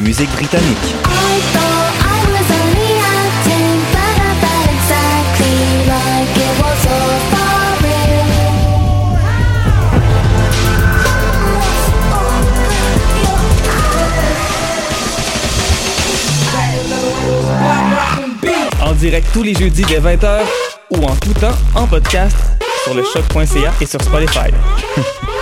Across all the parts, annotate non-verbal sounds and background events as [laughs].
musique britannique. En direct tous les jeudis dès 20h ou en tout temps en podcast sur le choc.ca et sur Spotify. [laughs]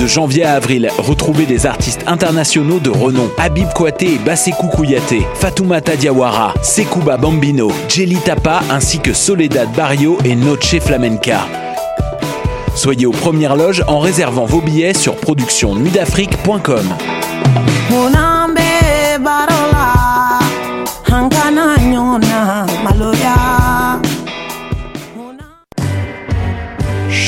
De janvier à avril, retrouvez des artistes internationaux de renom. Habib Kouaté et Bassekou Kouyaté, Fatoumata Diawara, Sekouba Bambino, Jelly Tapa ainsi que Soledad Barrio et Noche Flamenca. Soyez aux premières loges en réservant vos billets sur productionnuitdafrique.com.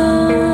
love.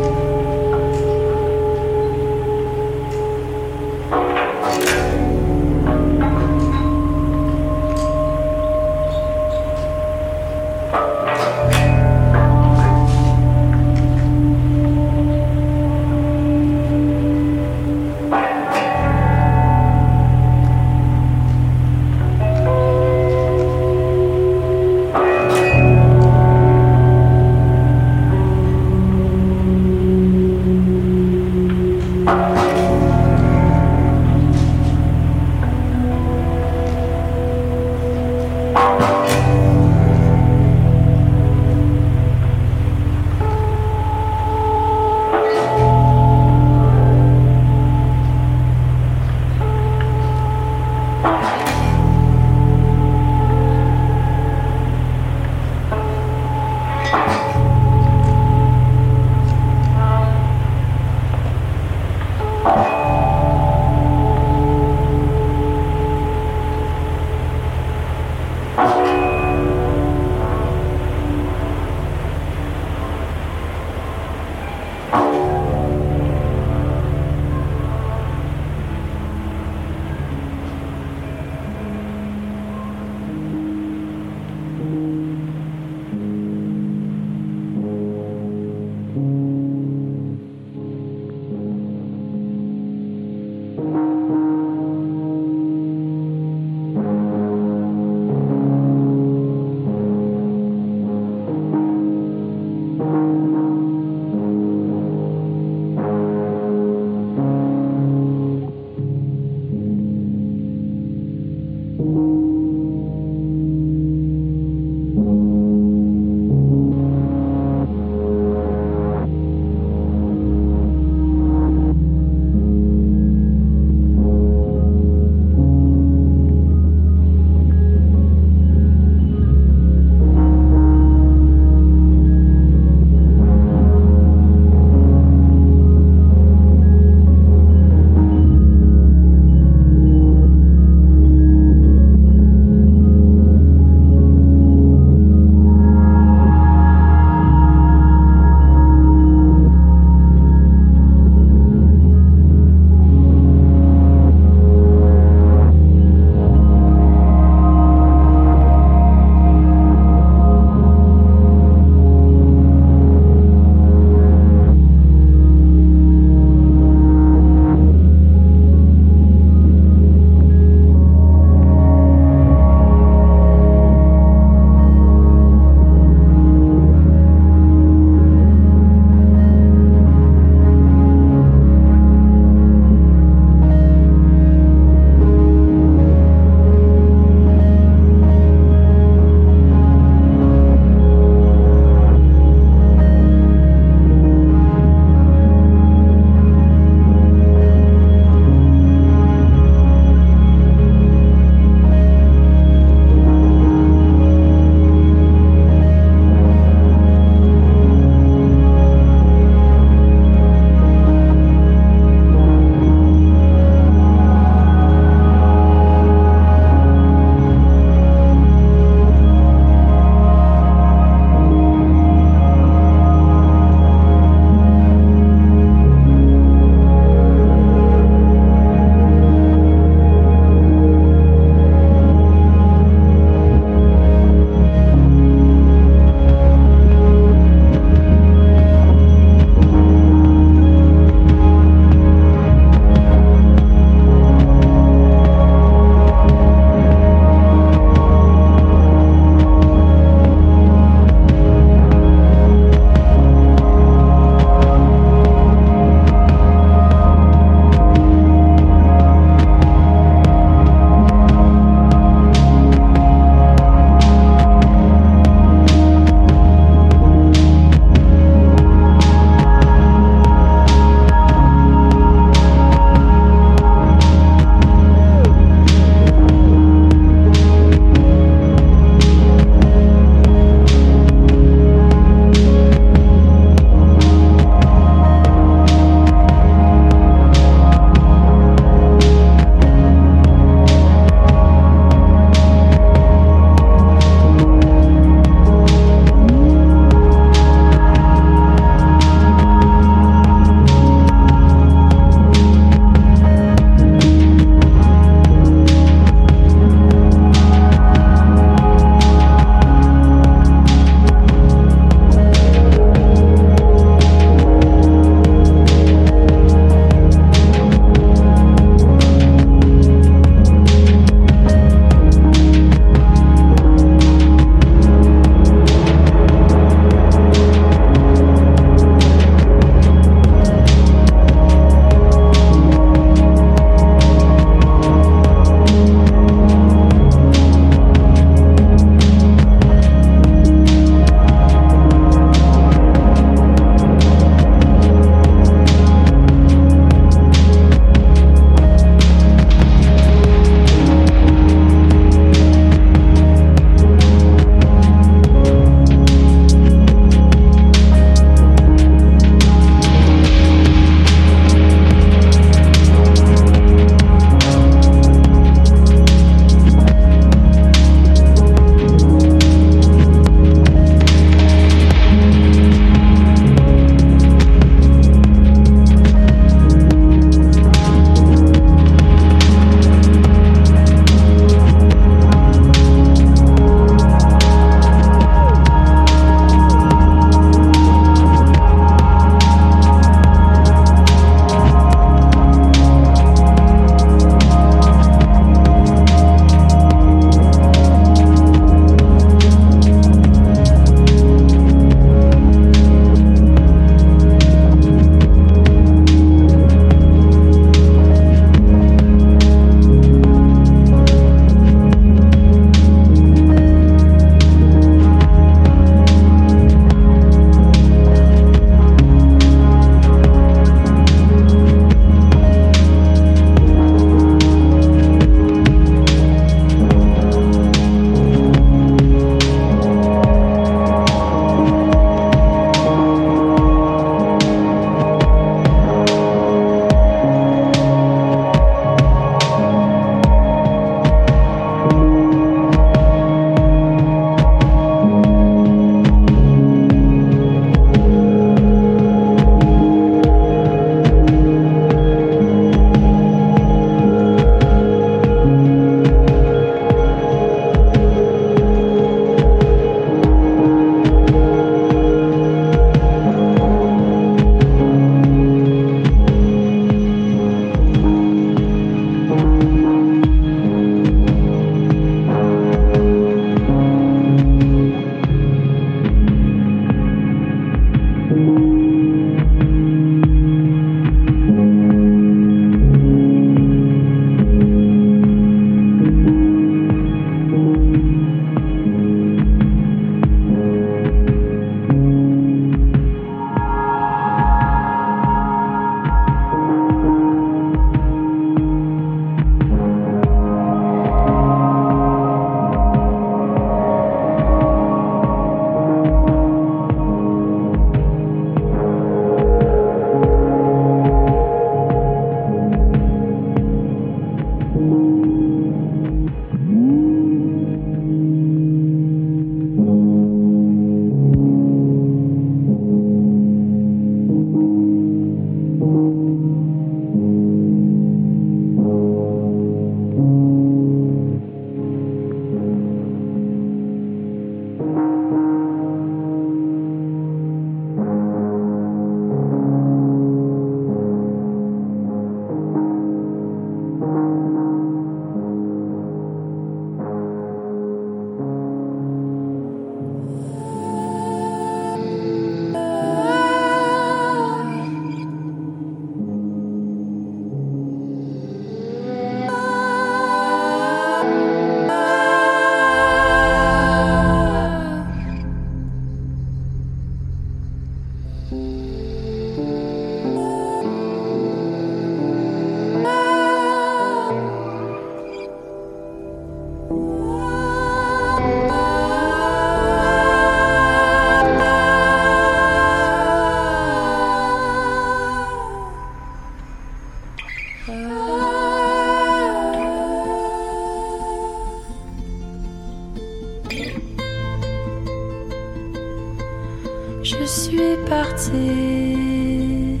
Je suis partie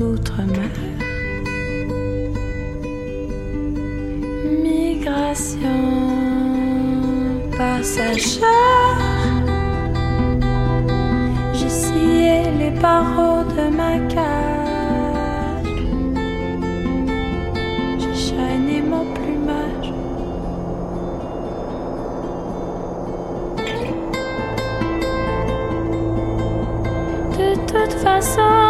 outre-mer. Migration passagère. J'ai scié les barreaux de ma cage. Toute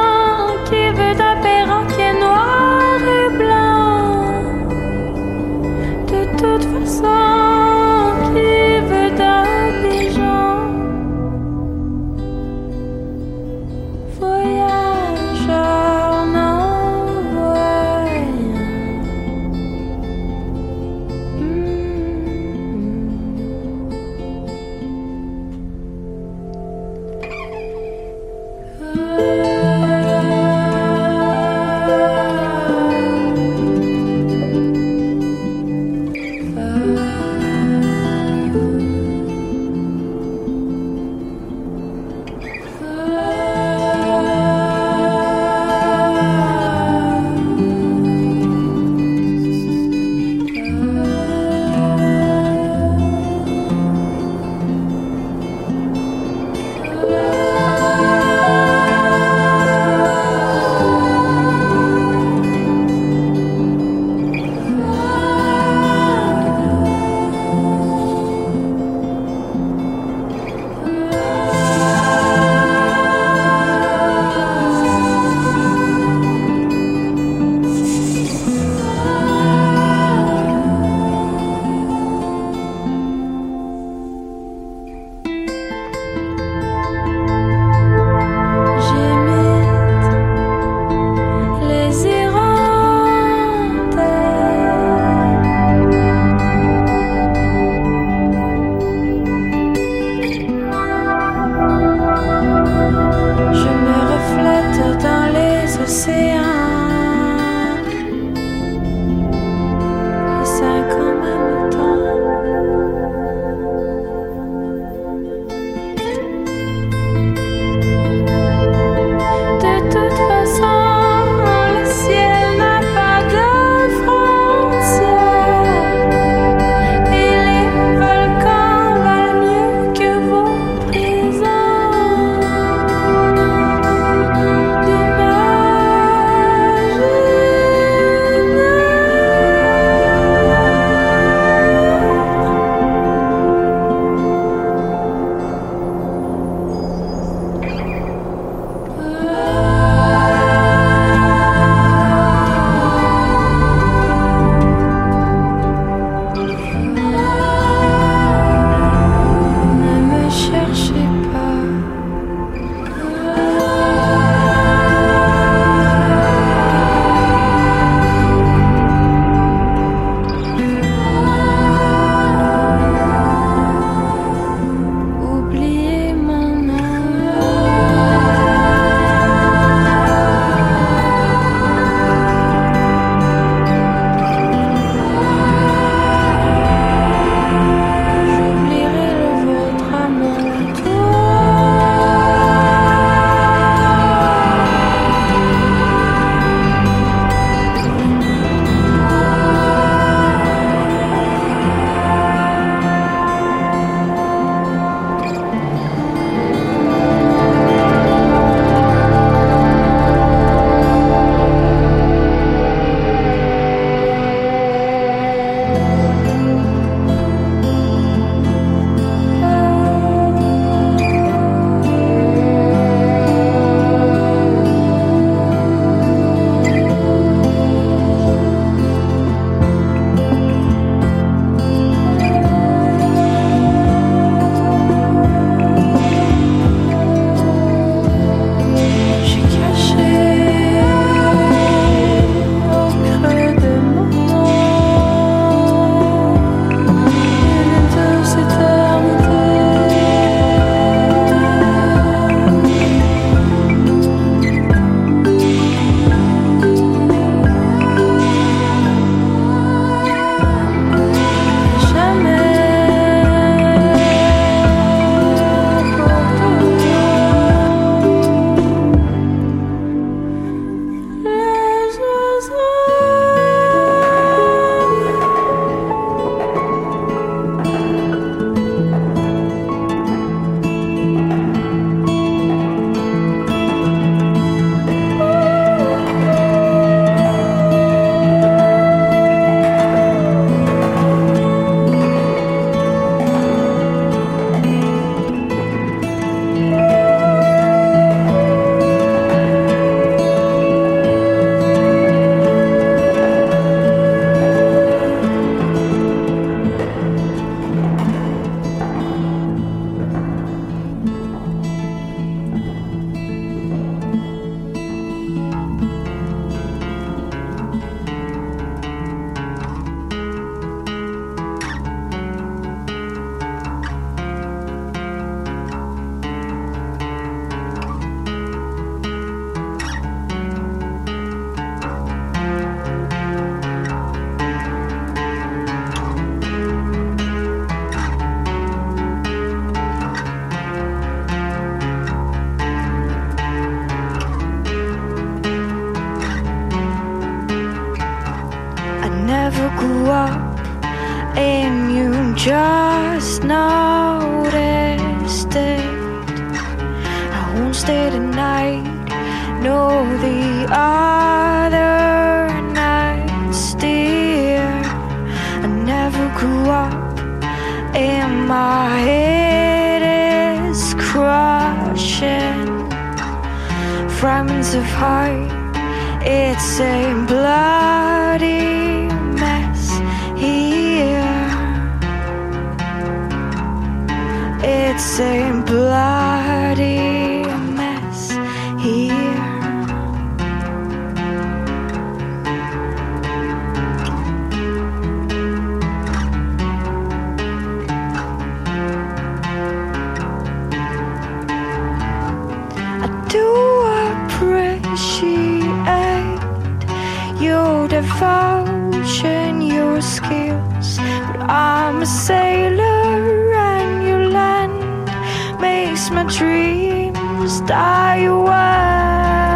makes my dreams die away.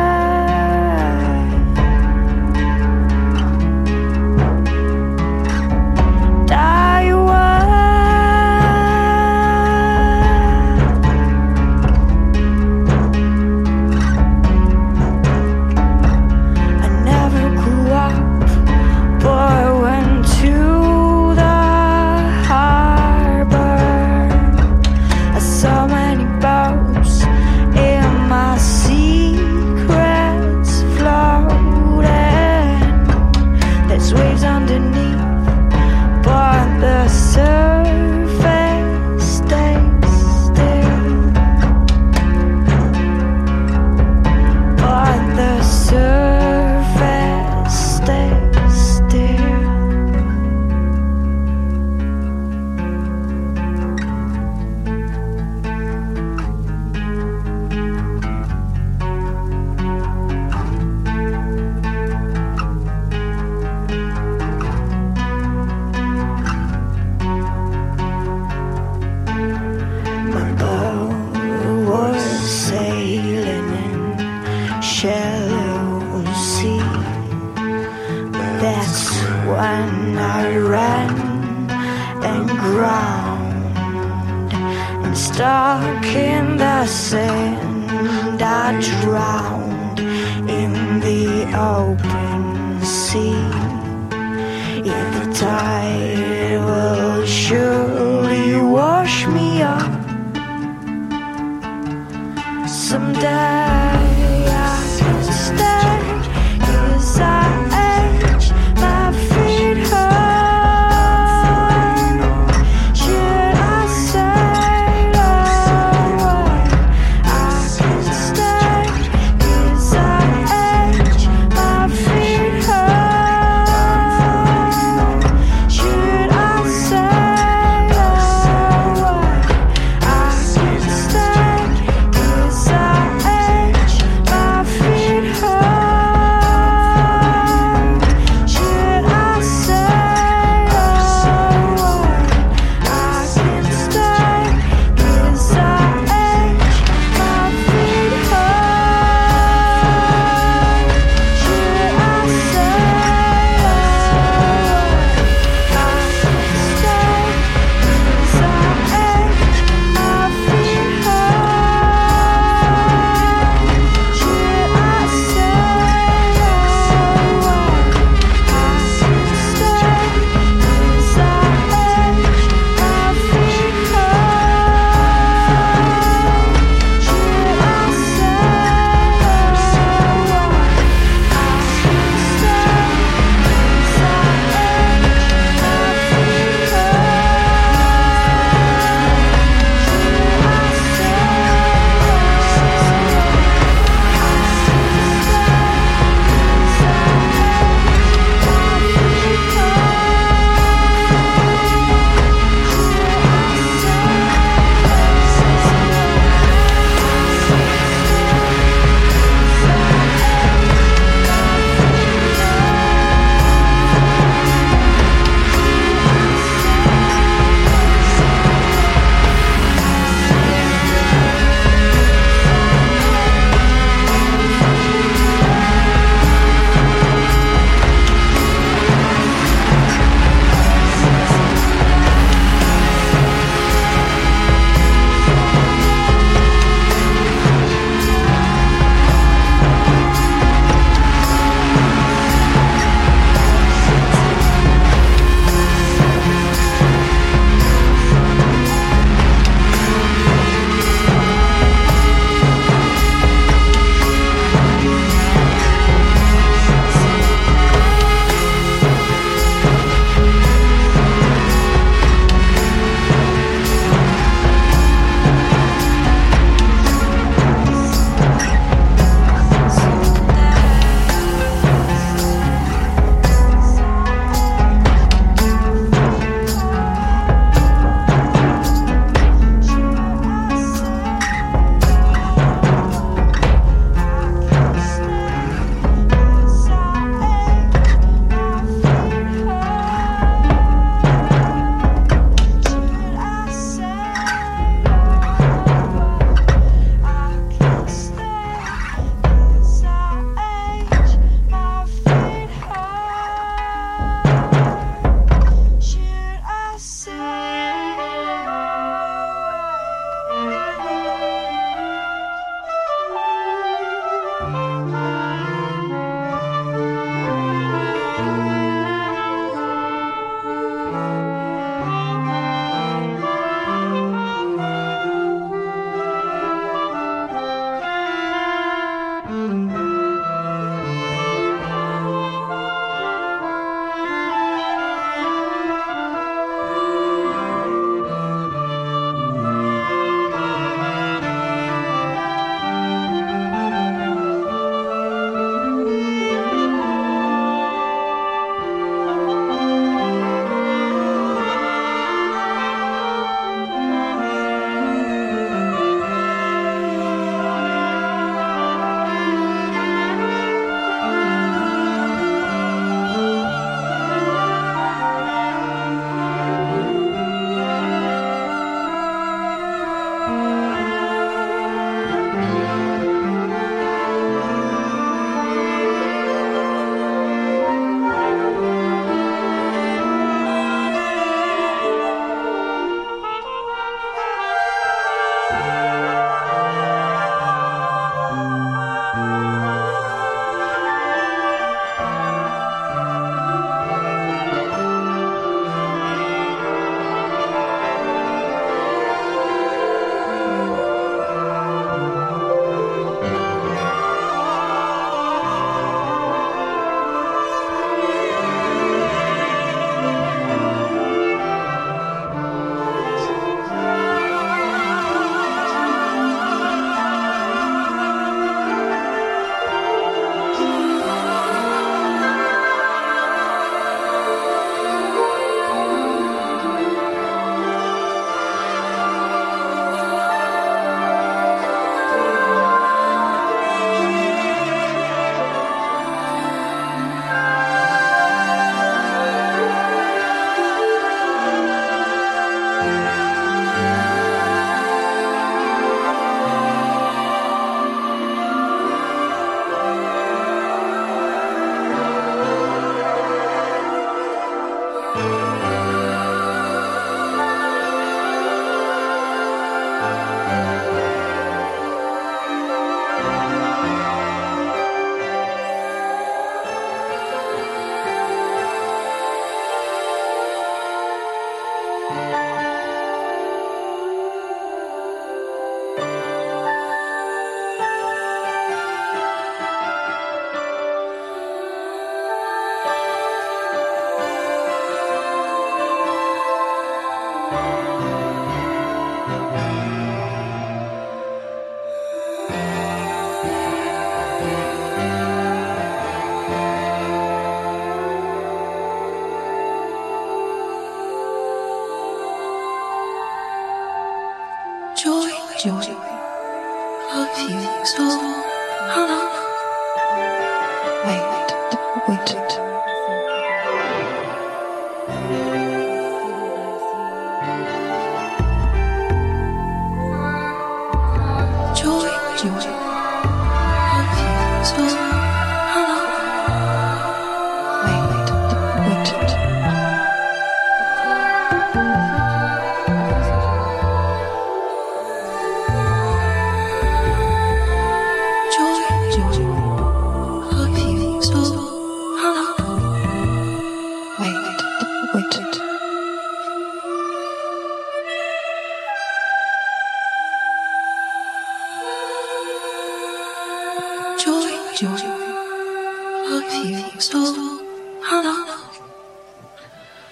yo.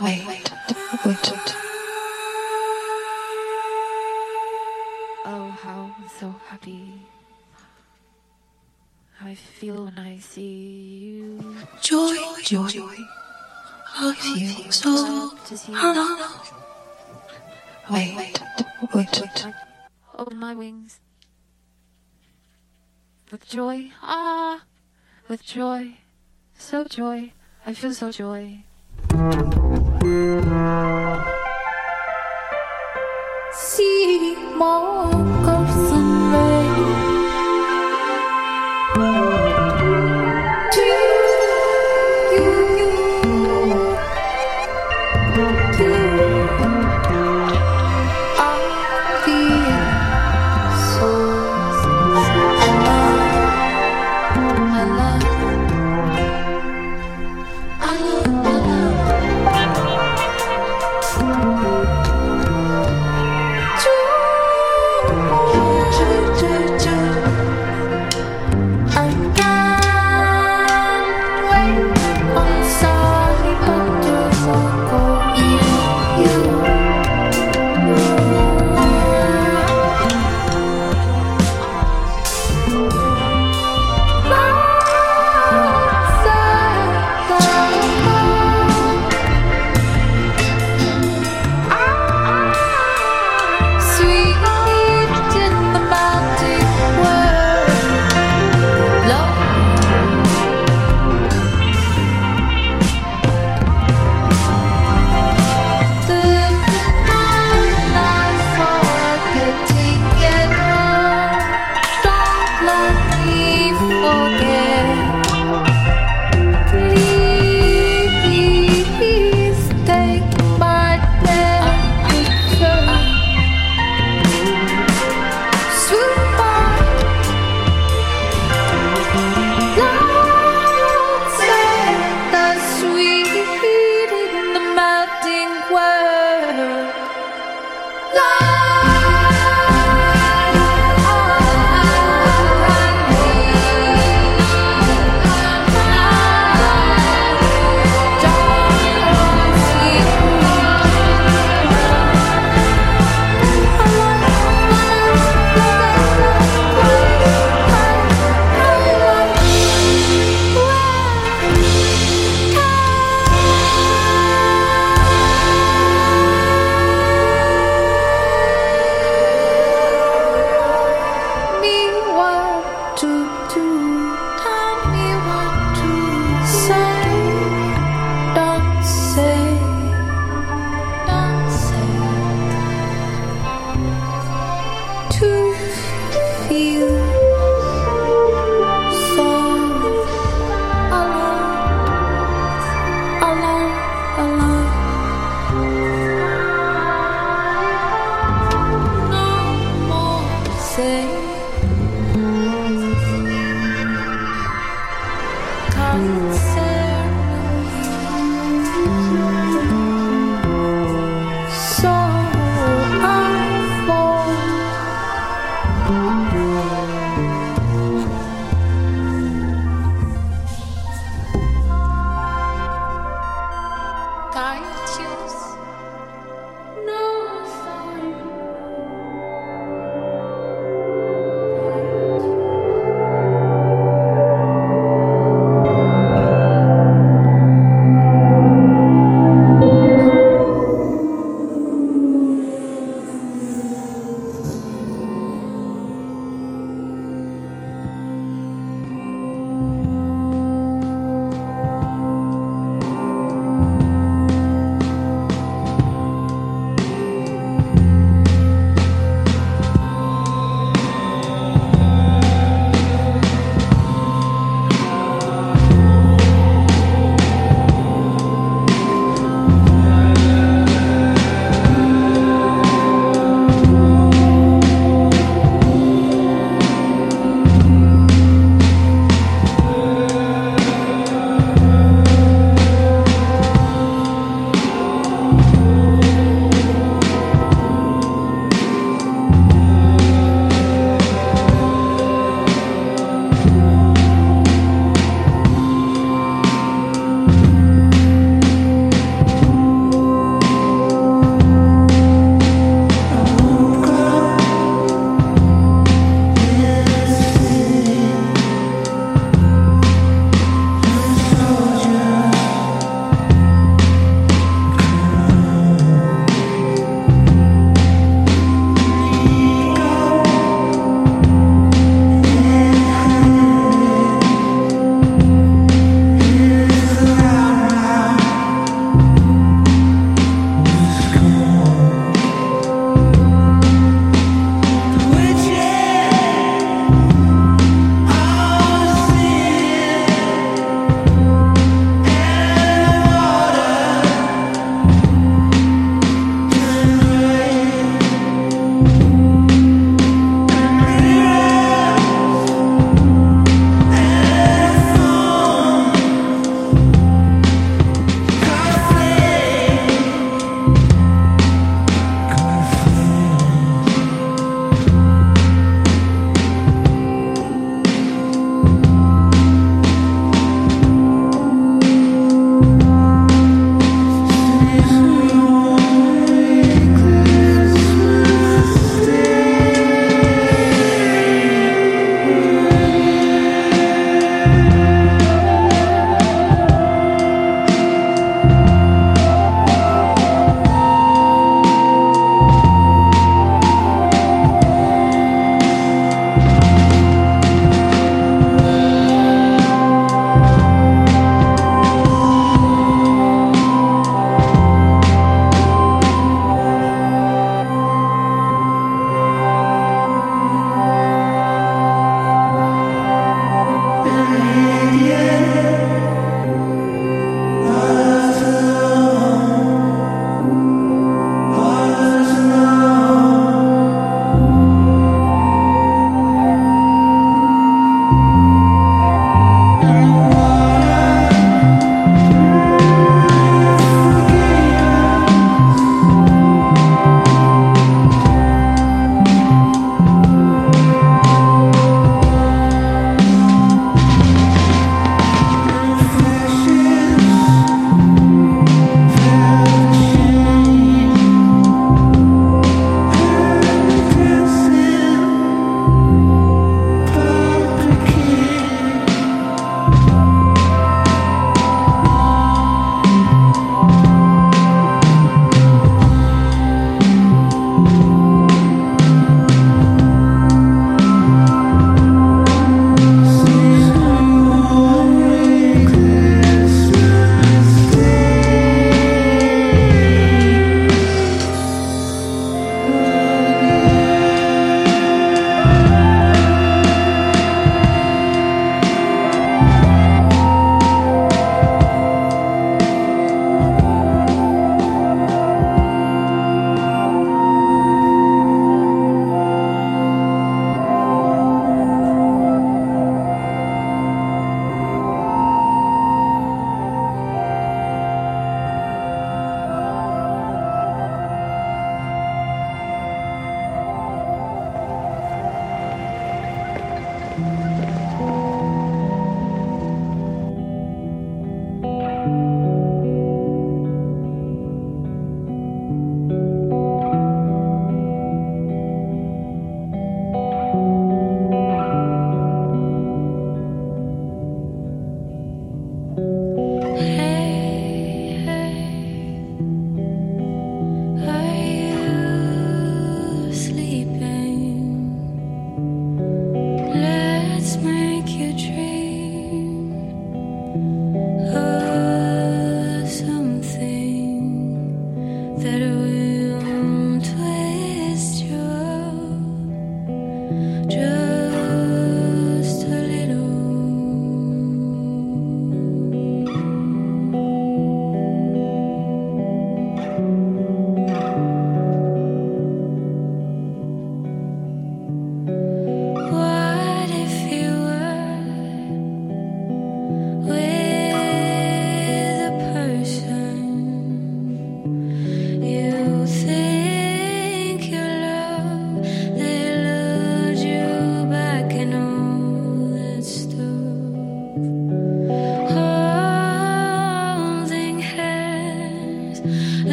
wait, wait. Oh, how I'm so happy. I feel when I see you. Joy, joy. joy. I feel so happy. Wait, wait. wait. Open my wings. With joy, ah, with joy, so joy, I feel so joy. Xin 爱